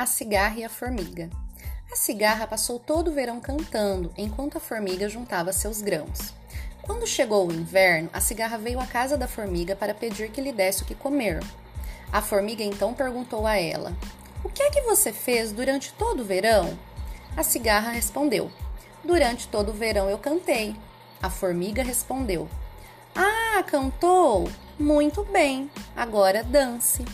A cigarra e a formiga. A cigarra passou todo o verão cantando, enquanto a formiga juntava seus grãos. Quando chegou o inverno, a cigarra veio à casa da formiga para pedir que lhe desse o que comer. A formiga então perguntou a ela: O que é que você fez durante todo o verão? A cigarra respondeu: Durante todo o verão eu cantei. A formiga respondeu: Ah, cantou? Muito bem, agora dance.